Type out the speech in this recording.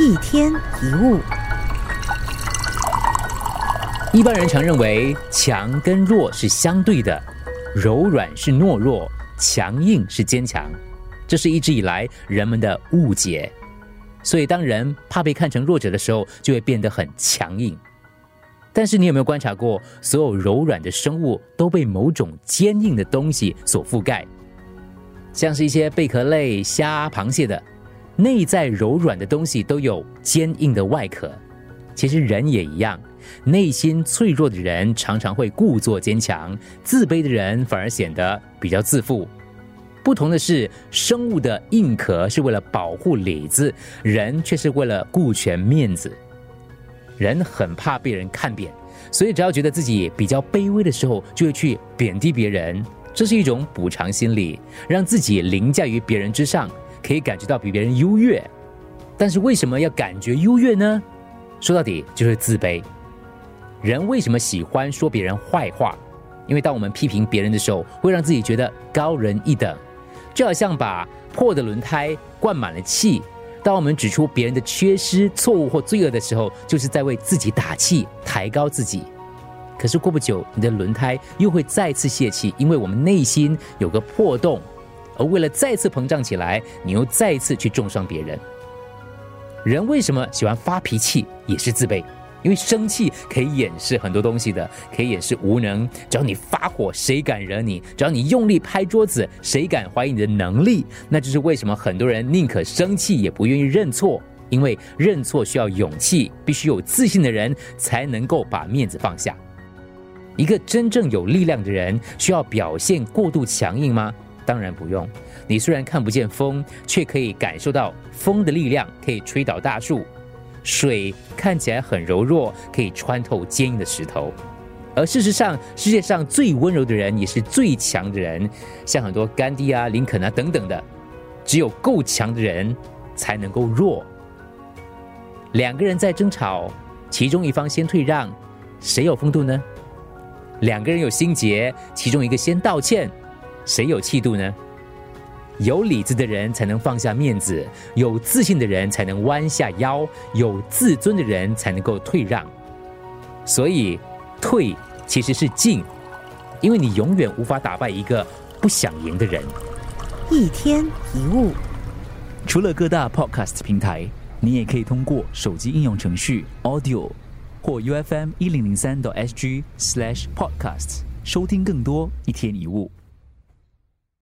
一天一物，一般人常认为强跟弱是相对的，柔软是懦弱，强硬是坚强，这是一直以来人们的误解。所以，当人怕被看成弱者的时候，就会变得很强硬。但是，你有没有观察过，所有柔软的生物都被某种坚硬的东西所覆盖？像是一些贝壳类、虾、螃蟹的内在柔软的东西都有坚硬的外壳。其实人也一样，内心脆弱的人常常会故作坚强，自卑的人反而显得比较自负。不同的是，生物的硬壳是为了保护里子，人却是为了顾全面子。人很怕被人看扁，所以只要觉得自己比较卑微的时候，就会去贬低别人。这是一种补偿心理，让自己凌驾于别人之上，可以感觉到比别人优越。但是为什么要感觉优越呢？说到底就是自卑。人为什么喜欢说别人坏话？因为当我们批评别人的时候，会让自己觉得高人一等。就好像把破的轮胎灌满了气，当我们指出别人的缺失、错误或罪恶的时候，就是在为自己打气、抬高自己。可是过不久，你的轮胎又会再次泄气，因为我们内心有个破洞，而为了再次膨胀起来，你又再一次去重伤别人。人为什么喜欢发脾气？也是自卑。因为生气可以掩饰很多东西的，可以掩饰无能。只要你发火，谁敢惹你？只要你用力拍桌子，谁敢怀疑你的能力？那就是为什么很多人宁可生气也不愿意认错，因为认错需要勇气，必须有自信的人才能够把面子放下。一个真正有力量的人，需要表现过度强硬吗？当然不用。你虽然看不见风，却可以感受到风的力量，可以吹倒大树。水看起来很柔弱，可以穿透坚硬的石头，而事实上，世界上最温柔的人也是最强的人，像很多甘地啊、林肯啊等等的。只有够强的人才能够弱。两个人在争吵，其中一方先退让，谁有风度呢？两个人有心结，其中一个先道歉，谁有气度呢？有理智的人才能放下面子，有自信的人才能弯下腰，有自尊的人才能够退让。所以，退其实是进，因为你永远无法打败一个不想赢的人。一天一物，除了各大 podcast 平台，你也可以通过手机应用程序 Audio 或 U F M 一零零三 SG slash podcast 收听更多一天一物。